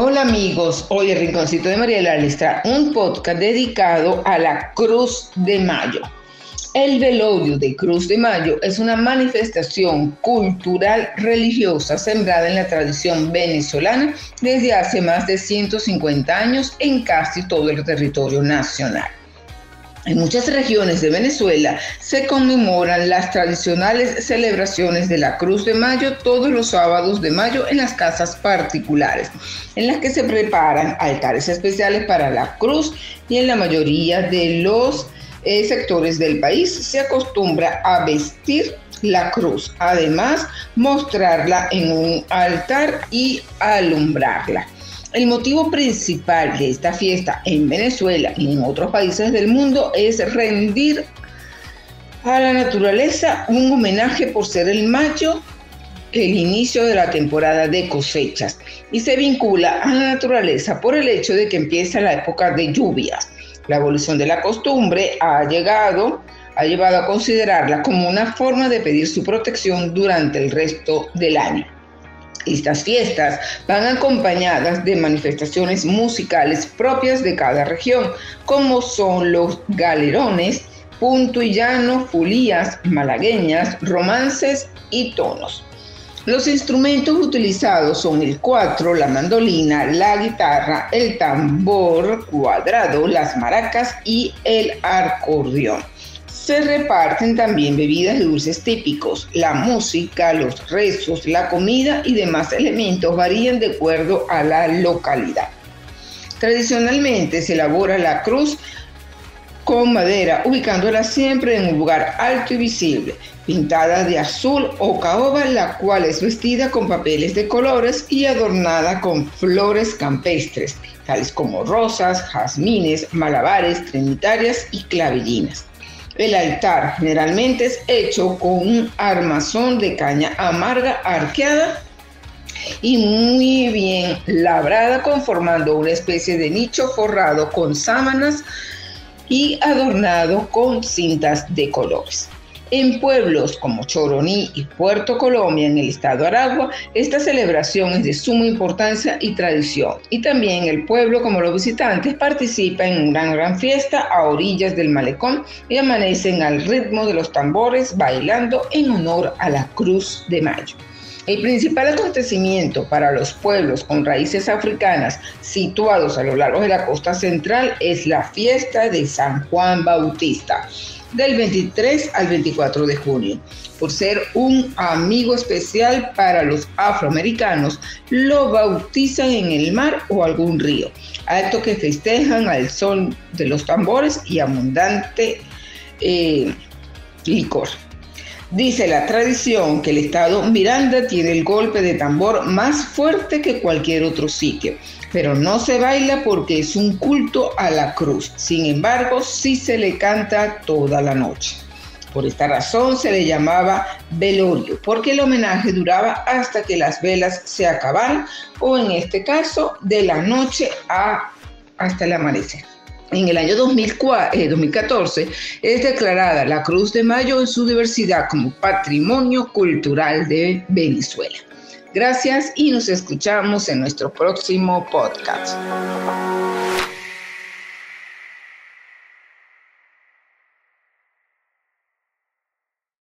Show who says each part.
Speaker 1: Hola amigos, hoy el Rinconcito de Mariela les trae un podcast dedicado a la Cruz de Mayo. El velorio de Cruz de Mayo es una manifestación cultural religiosa sembrada en la tradición venezolana desde hace más de 150 años en casi todo el territorio nacional. En muchas regiones de Venezuela se conmemoran las tradicionales celebraciones de la Cruz de Mayo todos los sábados de mayo en las casas particulares, en las que se preparan altares especiales para la cruz y en la mayoría de los eh, sectores del país se acostumbra a vestir la cruz, además mostrarla en un altar y alumbrarla. El motivo principal de esta fiesta en Venezuela y en otros países del mundo es rendir a la naturaleza un homenaje por ser el mayo el inicio de la temporada de cosechas y se vincula a la naturaleza por el hecho de que empieza la época de lluvias. La evolución de la costumbre ha llegado ha llevado a considerarla como una forma de pedir su protección durante el resto del año. Estas fiestas van acompañadas de manifestaciones musicales propias de cada región, como son los galerones, punto y llano, fulías, malagueñas, romances y tonos. Los instrumentos utilizados son el cuatro, la mandolina, la guitarra, el tambor cuadrado, las maracas y el acordeón. Se reparten también bebidas dulces típicos. La música, los rezos, la comida y demás elementos varían de acuerdo a la localidad. Tradicionalmente se elabora la cruz con madera, ubicándola siempre en un lugar alto y visible, pintada de azul o caoba, la cual es vestida con papeles de colores y adornada con flores campestres, tales como rosas, jazmines, malabares, trinitarias y clavellinas. El altar generalmente es hecho con un armazón de caña amarga arqueada y muy bien labrada, conformando una especie de nicho forrado con sábanas y adornado con cintas de colores. En pueblos como Choroní y Puerto Colombia, en el estado Aragua, esta celebración es de suma importancia y tradición. Y también el pueblo, como los visitantes, participan en una gran fiesta a orillas del malecón y amanecen al ritmo de los tambores bailando en honor a la Cruz de Mayo. El principal acontecimiento para los pueblos con raíces africanas situados a lo largo de la costa central es la fiesta de San Juan Bautista del 23 al 24 de junio. Por ser un amigo especial para los afroamericanos, lo bautizan en el mar o algún río, acto que festejan al son de los tambores y abundante eh, licor. Dice la tradición que el estado Miranda tiene el golpe de tambor más fuerte que cualquier otro sitio, pero no se baila porque es un culto a la cruz. Sin embargo, sí se le canta toda la noche. Por esta razón se le llamaba velorio, porque el homenaje duraba hasta que las velas se acabaran, o en este caso, de la noche a hasta el amanecer. En el año 2014 eh, es declarada la Cruz de Mayo en su diversidad como Patrimonio Cultural de Venezuela. Gracias y nos escuchamos en nuestro próximo podcast.